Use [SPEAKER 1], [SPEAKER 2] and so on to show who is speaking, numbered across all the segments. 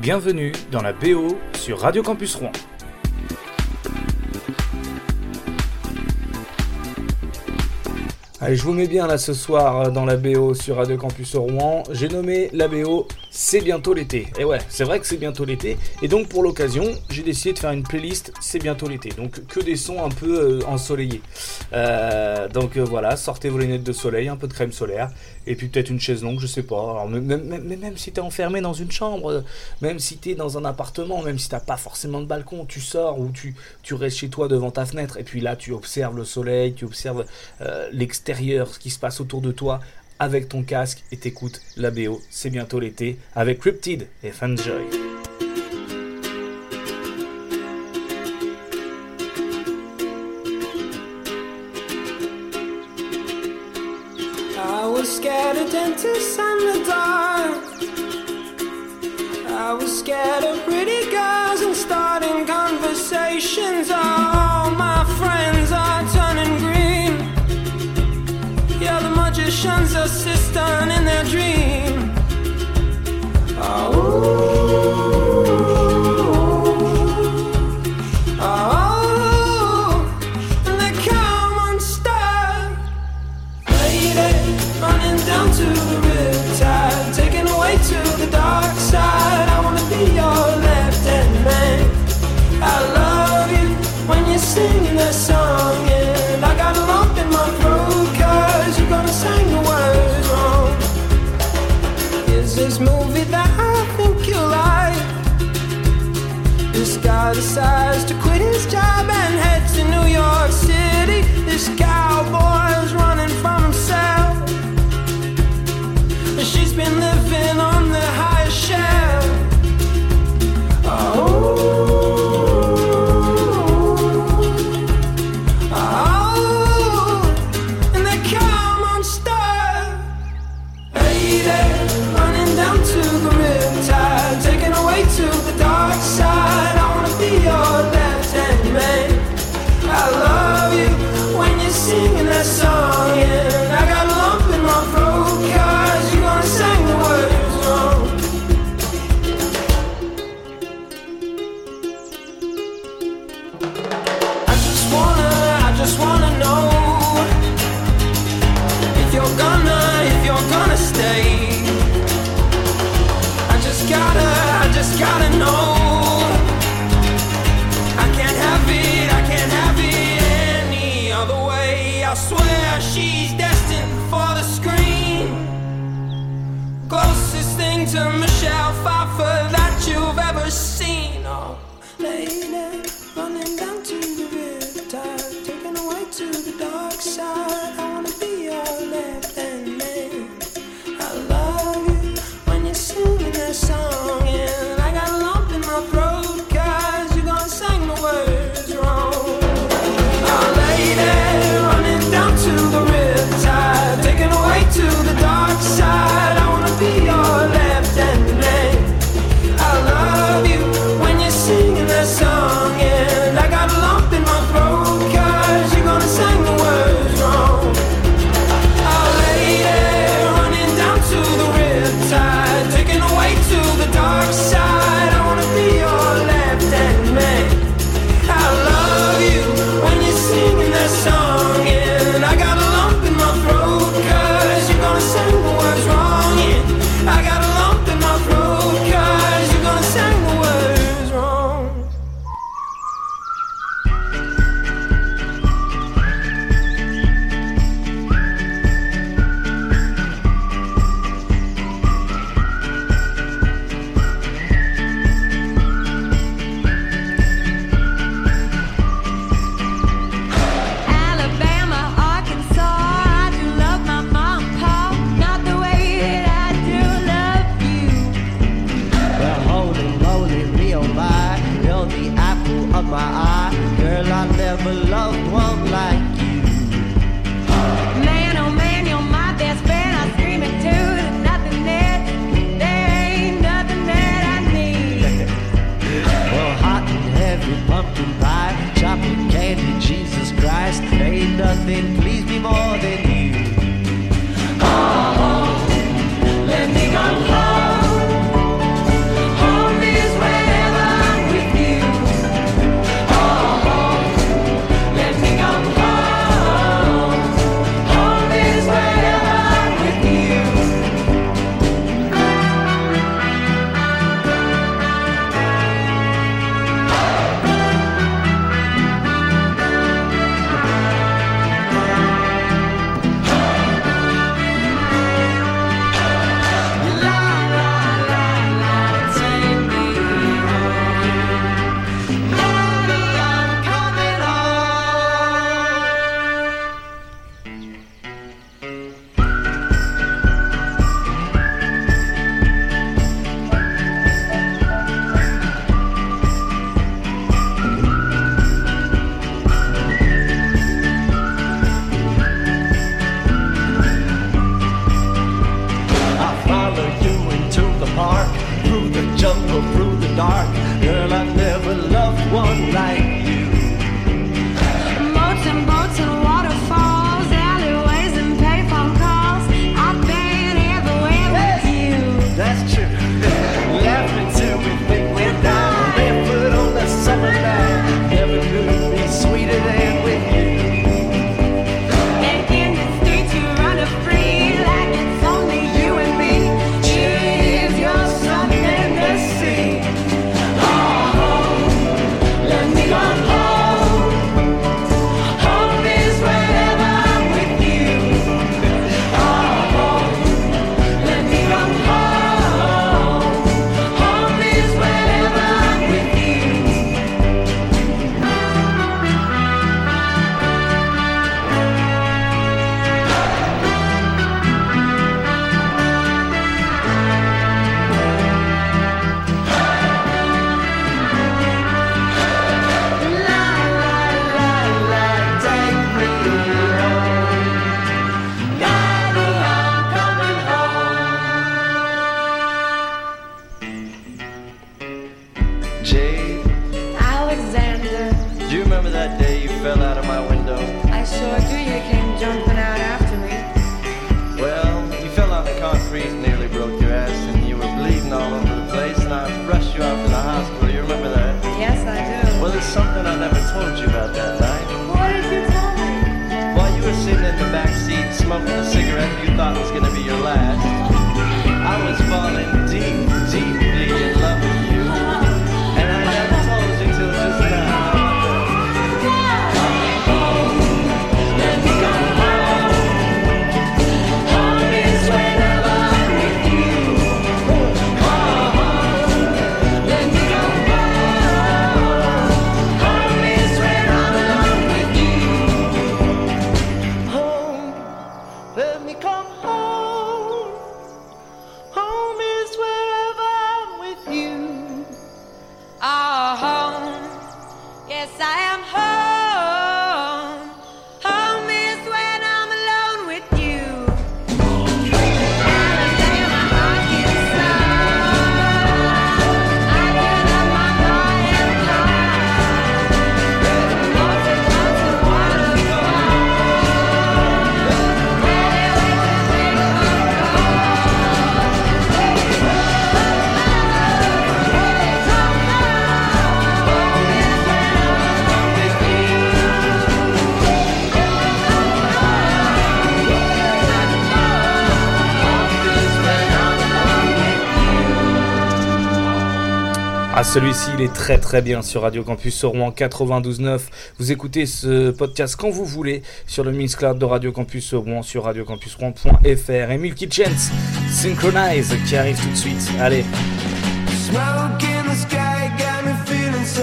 [SPEAKER 1] Bienvenue dans la BO sur Radio Campus Rouen. Allez, je vous mets bien là ce soir dans la BO sur Radio Campus Rouen. J'ai nommé la BO c'est bientôt l'été. Et ouais, c'est vrai que c'est bientôt l'été. Et donc pour l'occasion, j'ai décidé de faire une playlist C'est bientôt l'été. Donc que des sons un peu euh, ensoleillés. Euh, donc euh, voilà, sortez vos lunettes de soleil, un peu de crème solaire. Et puis peut-être une chaise longue, je sais pas. Alors, même, si t'es enfermé dans une chambre, même si t'es dans un appartement, même si t'as pas forcément de balcon, tu sors ou tu restes chez toi devant ta fenêtre. Et puis là, tu observes le soleil, tu observes l'extérieur, ce qui se passe autour de toi avec ton casque et t'écoutes la BO. C'est bientôt l'été avec Cryptid et Fanjoy. Guy decides to quit his job and head to New York City. This cowboy's running from himself. She's been living
[SPEAKER 2] told you about that night.
[SPEAKER 3] Why did you tell me?
[SPEAKER 2] While you were sitting in the back seat smoking a cigarette you thought was going to be your last, I was falling
[SPEAKER 4] Celui-ci, il est très très bien sur Radio Campus Rouen 92.9. Vous écoutez ce podcast quand vous voulez sur le Mixcloud de Radio Campus Rouen sur radiocampusrouen.fr. Et Milky Chance, Synchronize, qui arrive tout de suite. Allez.
[SPEAKER 5] Smoke in the sky got me feeling so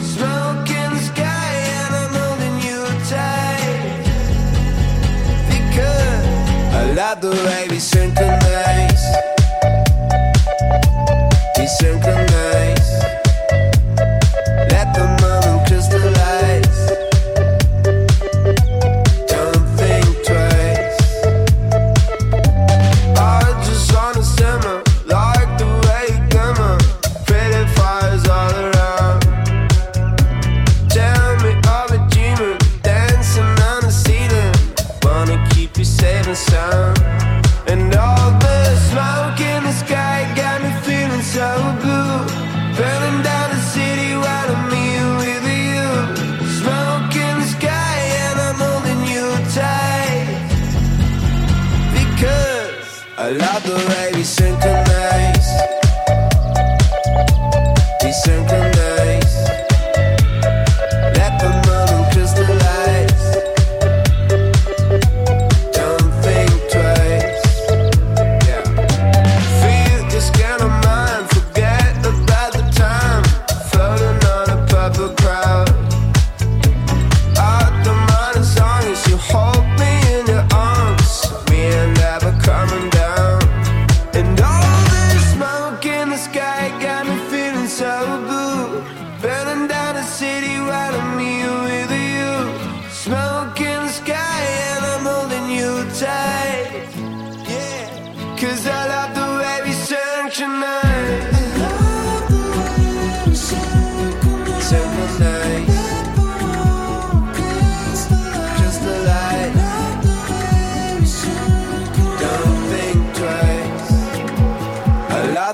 [SPEAKER 5] Smoke in the sky and Because the.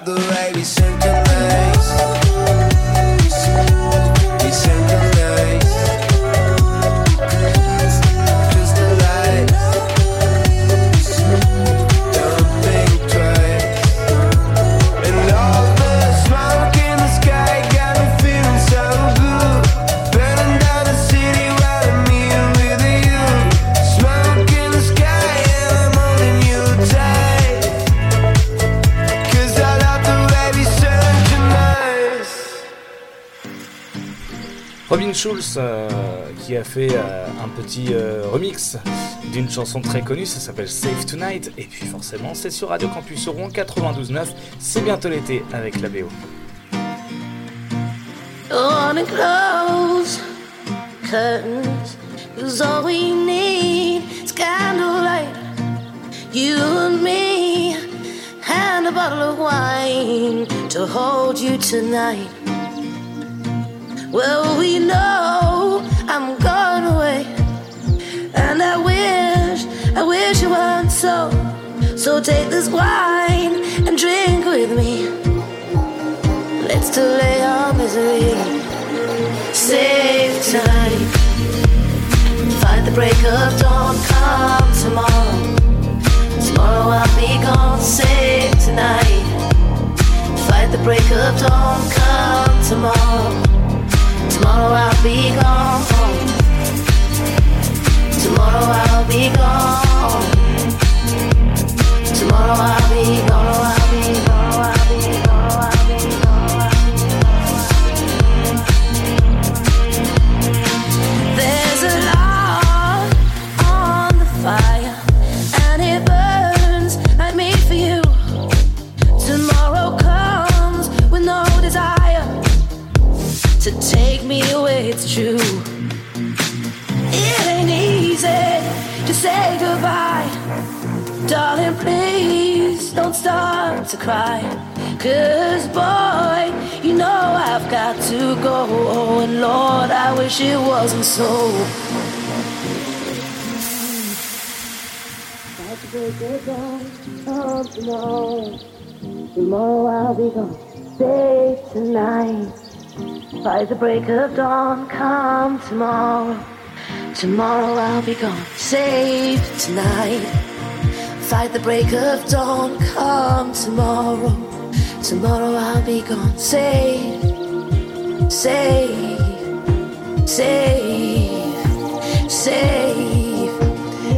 [SPEAKER 5] The
[SPEAKER 4] Schulz euh, qui a fait euh, un petit euh, remix d'une chanson très connue, ça s'appelle Save Tonight, et puis forcément c'est sur Radio Campus Rouen 92.9, c'est bientôt l'été avec la BO.
[SPEAKER 6] You and me, and a bottle of wine to hold you tonight. Well, we know I'm going away, and I wish, I wish it weren't so. So take this wine and drink with me. Let's delay our misery. Save tonight. Fight the break of dawn. Come tomorrow. Tomorrow I'll be gone. Save tonight. Fight the break of dawn. Come tomorrow. Tomorrow I'll be gone. Tomorrow I'll be gone. Tomorrow I'll be gone. It wasn't so. Tomorrow, tomorrow I'll be gone. Stay tonight. By the break of dawn, come tomorrow. Tomorrow I'll be gone. Save tonight. Fight the break of dawn, come tomorrow. Tomorrow I'll be gone. Save, save, save, save,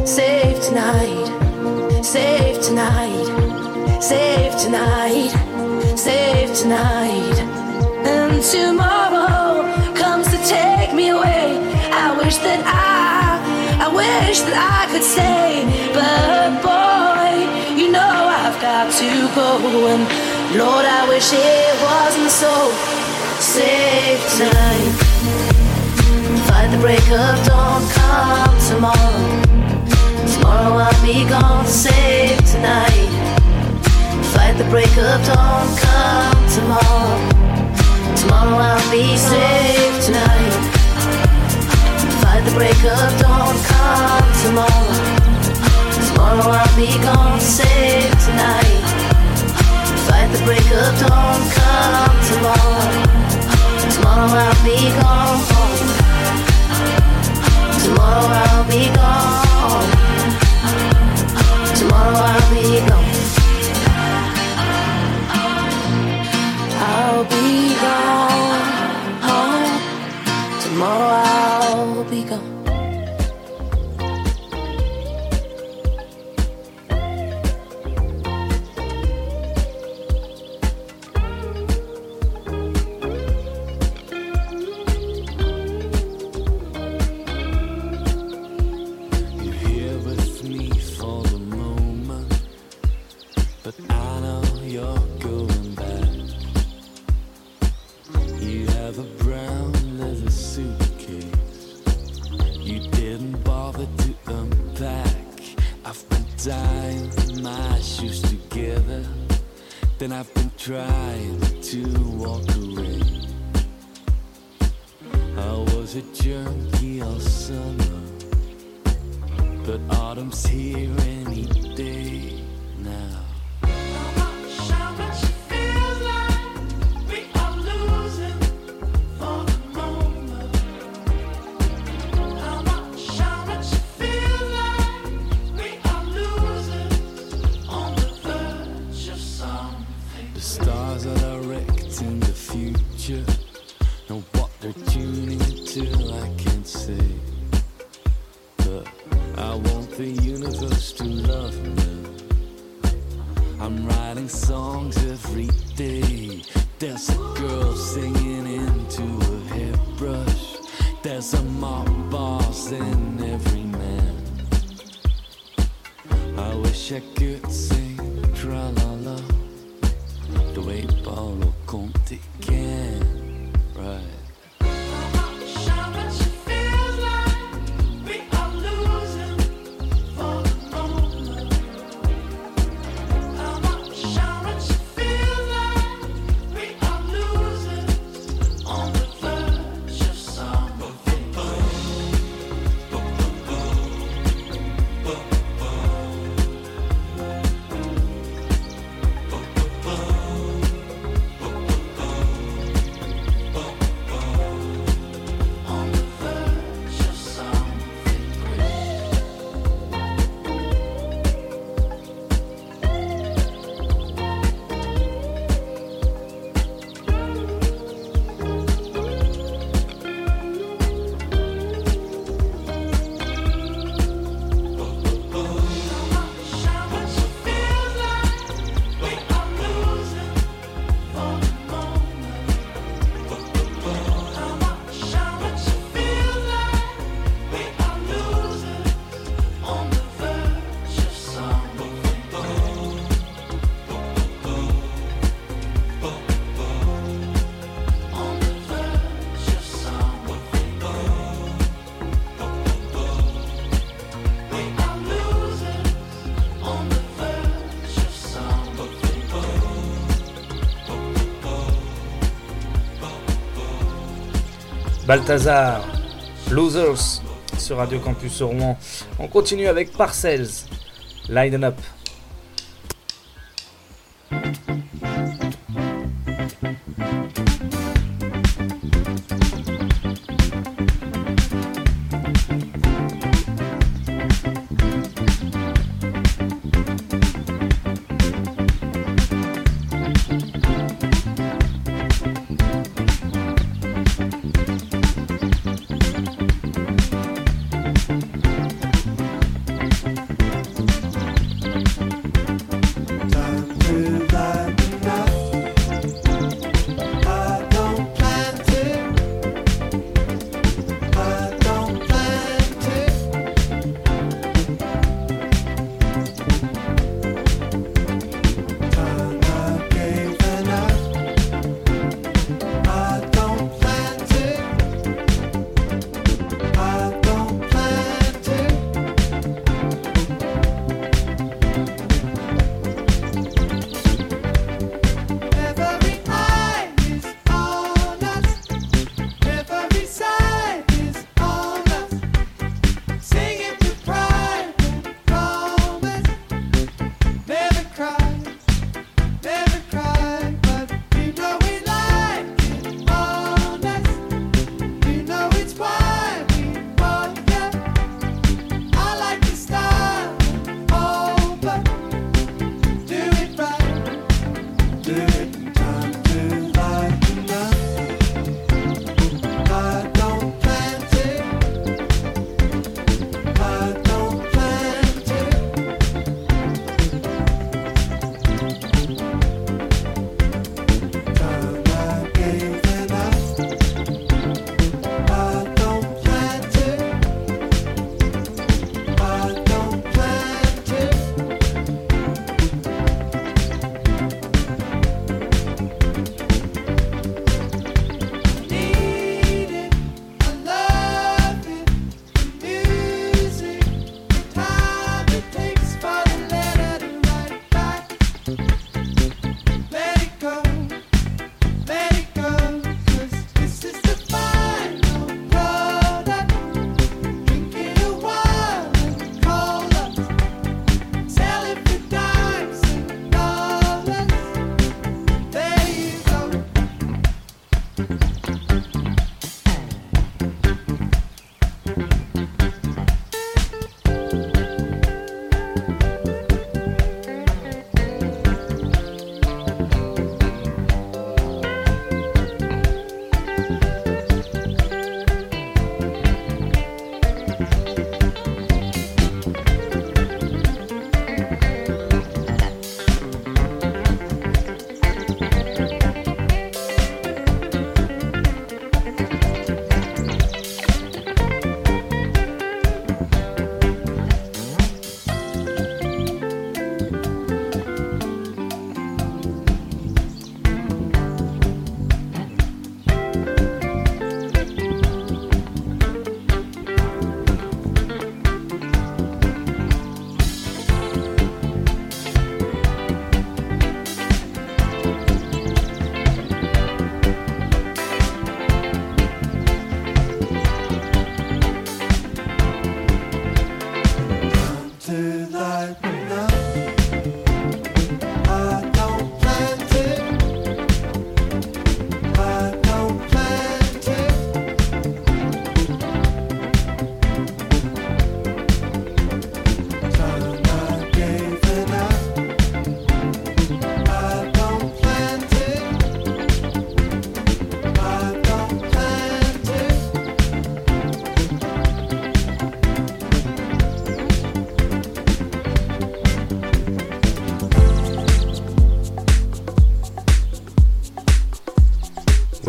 [SPEAKER 6] save tonight. Save tonight. Save tonight. Save tonight. And tomorrow comes to take me away. I wish that I, I wish that I could stay. But boy, you know I've got to go. And Lord, I wish it wasn't so. Save tonight. The break of dawn, come tomorrow. Tomorrow I'll be gone, save tonight. Fight the break of dawn, come tomorrow. Tomorrow I'll be saved tonight. Fight the break of dawn, come tomorrow. Tomorrow I'll be gone, saved tonight. Fight the break of dawn, come tomorrow. Tomorrow I'll be gone. I'll be gone.
[SPEAKER 7] There's a girl singing into a hairbrush. There's a mob boss in every man. I wish I could sing tra la la way Paolo Conte can.
[SPEAKER 4] Balthazar, Losers sur Radio Campus Rouen. On continue avec Parcells, Line Up.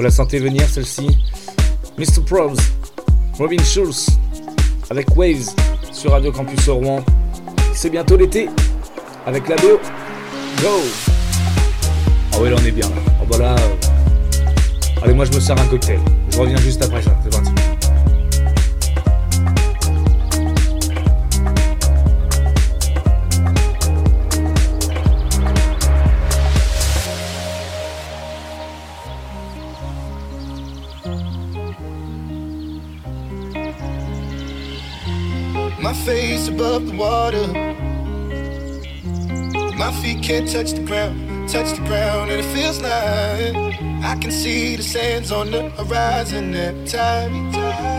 [SPEAKER 4] Vous la sentez venir celle-ci Mr. Probs, Robin Schulz, avec Waves sur Radio Campus Rouen. C'est bientôt l'été, avec la BO. Go Ah ouais, là on est bien là. Oh bah là. euh, Allez, moi je me sers un cocktail. Je reviens juste après ça, c'est parti.
[SPEAKER 8] Above the water. My feet can't touch the ground, touch the ground, and it feels like I can see the sands on the horizon every time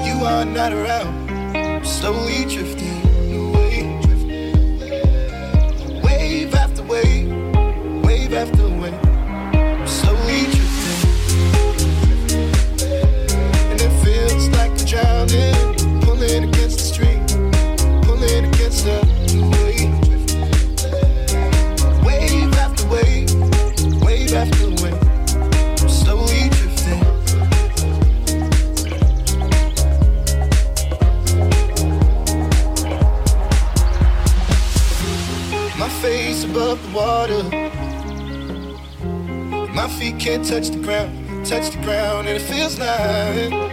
[SPEAKER 8] you are not around. Slowly drifting touch the ground, touch the ground, and it feels like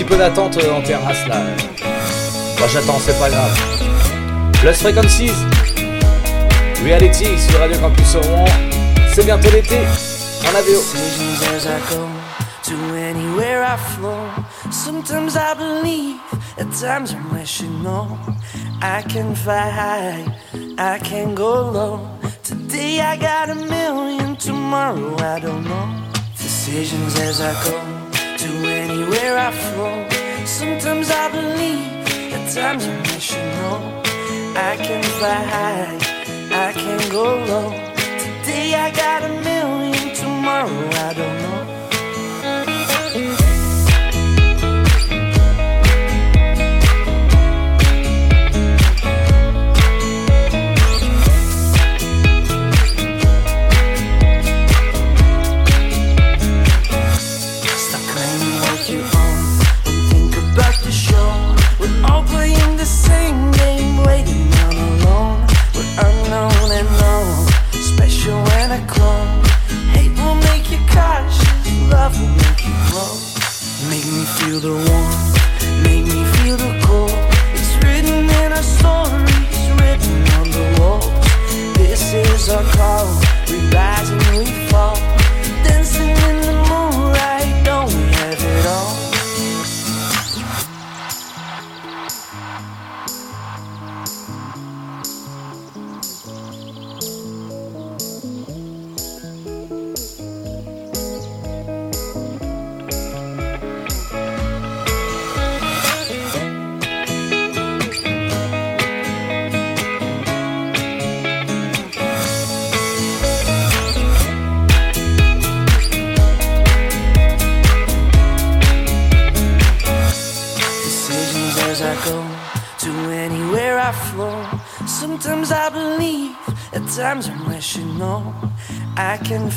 [SPEAKER 4] Petit peu d'attente euh, en terrasse là. Moi j'attends, c'est pas grave. Lost Frequencies, Reality sur Radio Campus Rouen. C'est bientôt l'été. En AVO.
[SPEAKER 9] to anywhere I flow. Sometimes I believe, at times I'm rational. I can fly high, I can go low. Today I got a million, tomorrow I don't know. Decisions as I go to anywhere I. Sometimes I believe, at times I'm rational. I can fly high, I can go low. Today I got a million, tomorrow I don't know.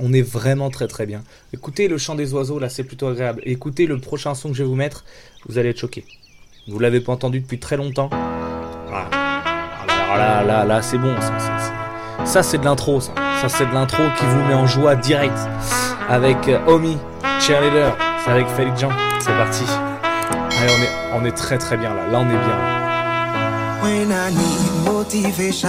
[SPEAKER 1] On
[SPEAKER 4] est vraiment très très bien. Écoutez le chant des oiseaux, là c'est plutôt agréable. Écoutez le prochain son que je vais vous mettre, vous allez être choqués. Vous l'avez pas entendu depuis très longtemps. Voilà. Alors là, là, là, c'est bon. Ça, c'est- de l'intro, ça. Ça, c'est de l'intro qui vous met en joie direct. Avec euh, Omi, Cheerleader. C'est avec Félix Jean. C'est parti. Allez, on est, on est très très bien là. Là, on est bien.
[SPEAKER 10] Motivation,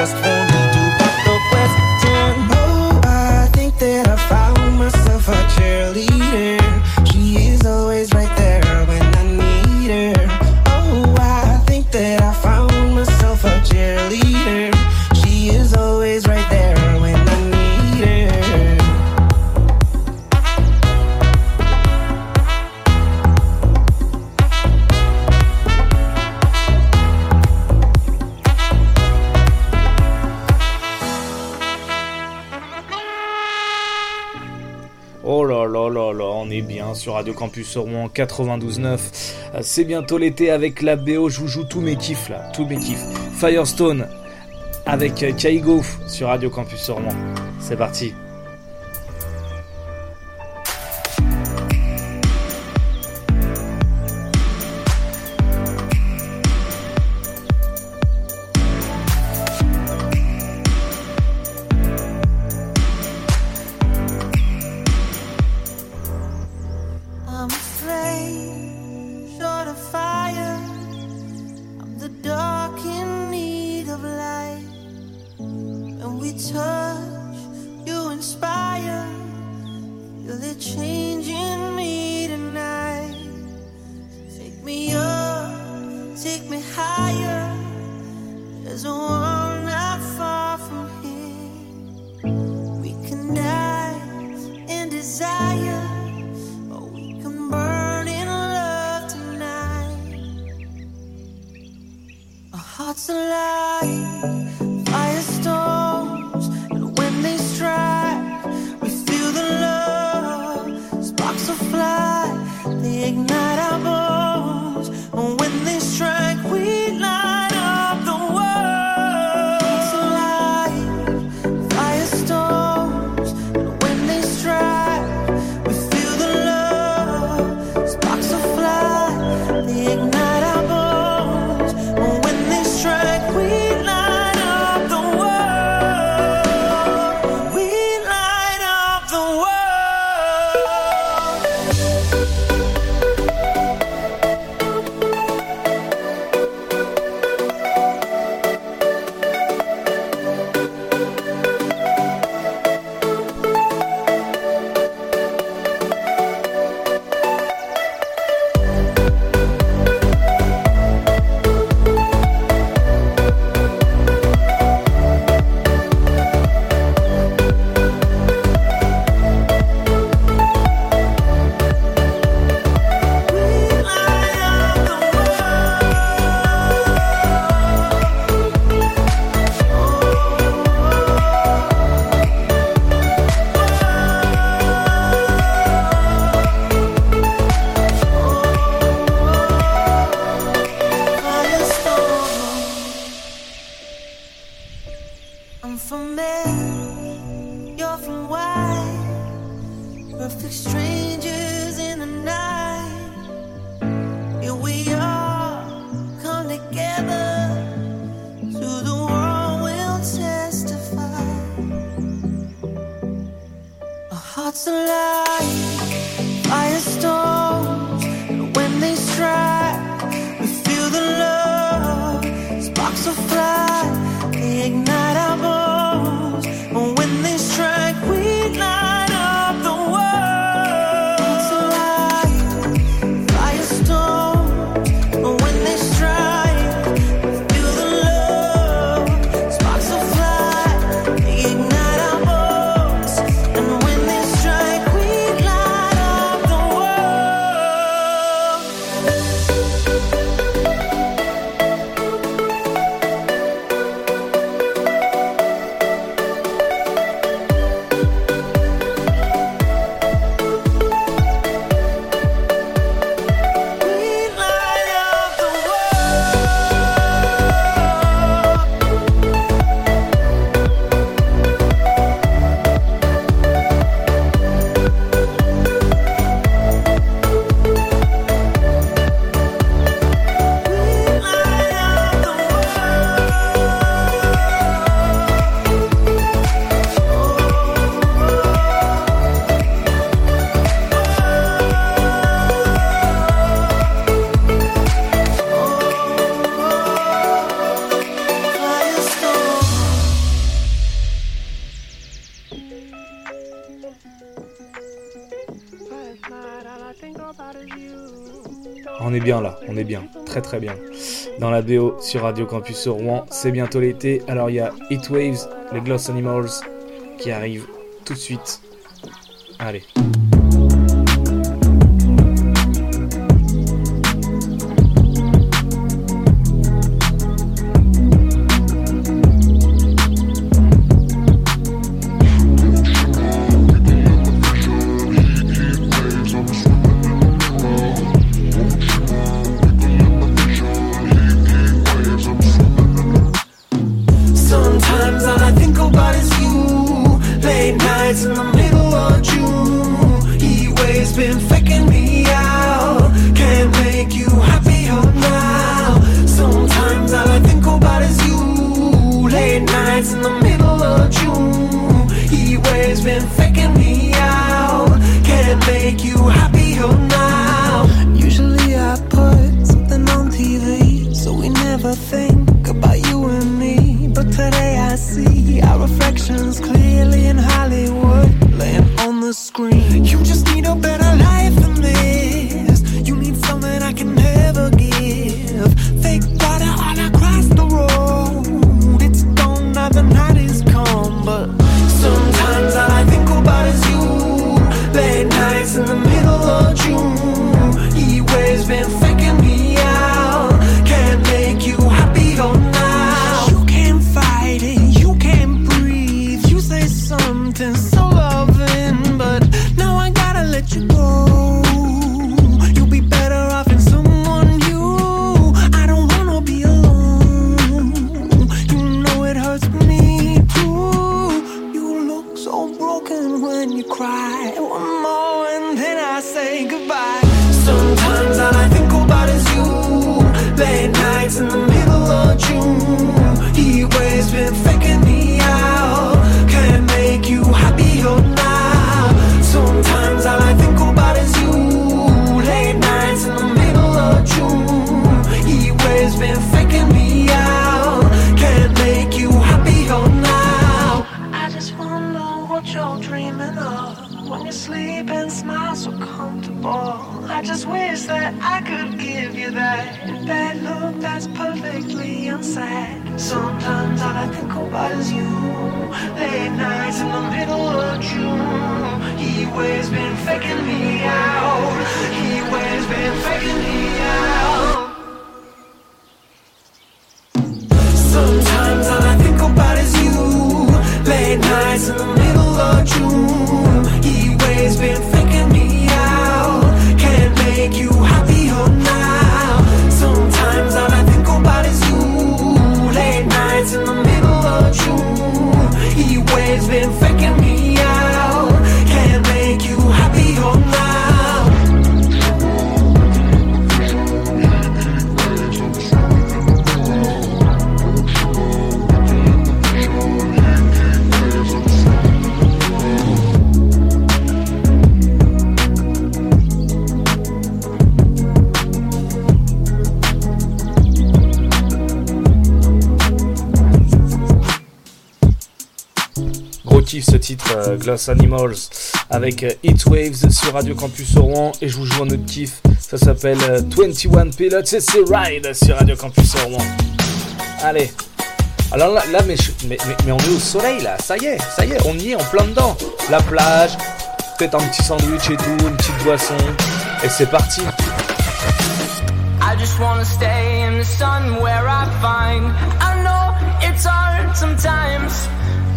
[SPEAKER 10] just
[SPEAKER 6] won't sur Radio Campus Rouen 92.9. C'est bientôt l'été avec la BO, je vous joue tous mes kiffs là, tous mes kiffs. Firestone avec Kaigo sur Radio Campus Rouen. C'est parti.
[SPEAKER 9] Très bien. Dans la BO sur Radio Campus Rouen, c'est bientôt l'été, alors il y a Heatwaves, les Gloss Animals qui arrivent tout de suite.
[SPEAKER 4] Been faking me out. Can't make you happier oh, now. I just wonder what you're dreaming of when you sleep and smile so comfortable. I just wish that I could give you that that look that's perfectly unsaid. Sometimes all I think about is you. Late nights in the middle of June. He waves been faking me out. He waves been faking me out. Sometimes all I think about is you. Late nights in the middle of June. Heat waves been
[SPEAKER 9] euh, Gloss Animals avec euh, Waves sur Radio Campus Rouen et je vous joue un autre kiff, ça s'appelle euh, 21 Pilots et c'est Ride sur Radio Campus Rouen. Allez. Alors là, mais, mais, on est au soleil là, ça y est, ça y est, on y est en plein dedans. La plage, peut-être un petit sandwich et tout, une petite boisson et c'est parti.
[SPEAKER 11] I know.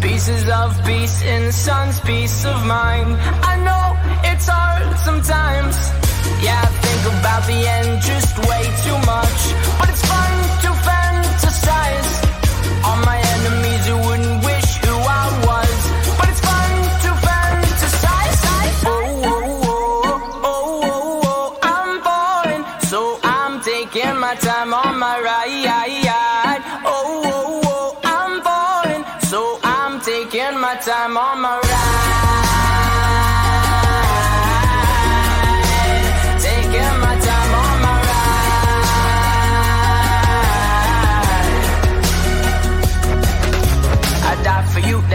[SPEAKER 11] Pieces of peace in the sun's peace of mind. I know it's hard sometimes. Yeah, I think about the end just way too much. But it's fun to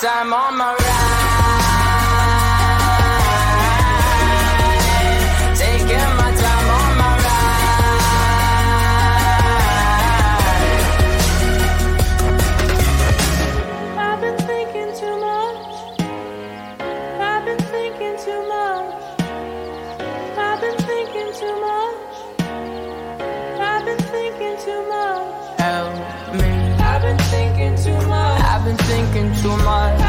[SPEAKER 11] time on my
[SPEAKER 3] too much.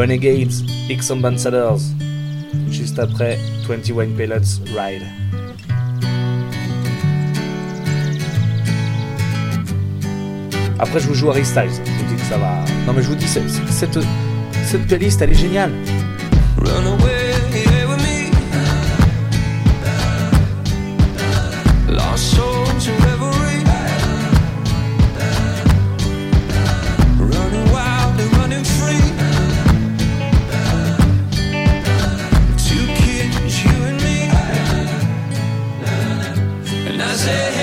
[SPEAKER 4] Renegades, X Ambassadors. Juste après, 21 Pilots Ride. Après, je vous joue Harry Styles. Je vous dis que ça va. Non, mais je vous dis, cette, cette, playlist, elle est géniale.
[SPEAKER 5] Run away
[SPEAKER 4] prazer.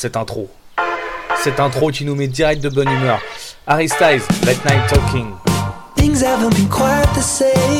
[SPEAKER 4] cette intro. Cette intro qui nous met direct de bonne humeur. Harry Late Night Talking.
[SPEAKER 10] Things haven't been quite the same.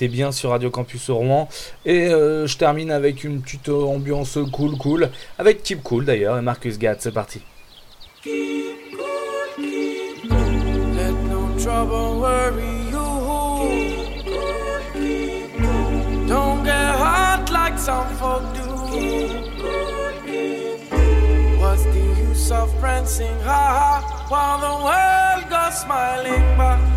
[SPEAKER 4] t'es bien sur Radio Campus Rouen. Et euh, je termine avec une petite euh, ambiance cool cool, avec Keep Cool d'ailleurs, et Marcus Gatt, c'est parti.
[SPEAKER 10] Keep cool, keep cool. Let no trouble worry you.
[SPEAKER 1] Keep cool, Don't get hot like some folk do. What's the use of prancing, ha ha, while the world goes smiling by?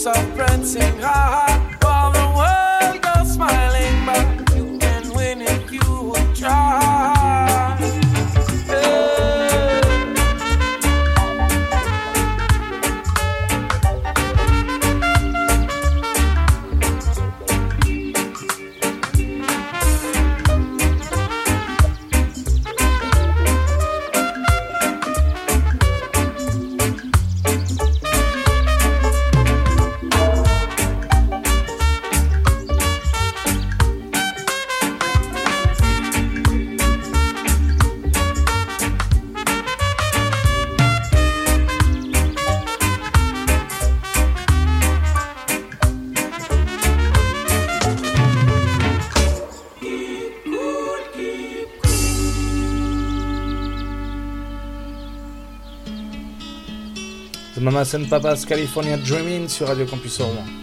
[SPEAKER 1] soft prancing
[SPEAKER 4] high. Thomas and Papas California Dreaming sur Radio Campus Rouen.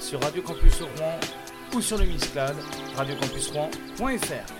[SPEAKER 4] Sur Radio Campus Rouen ou sur le Mixcloud radiocampusrouen.fr.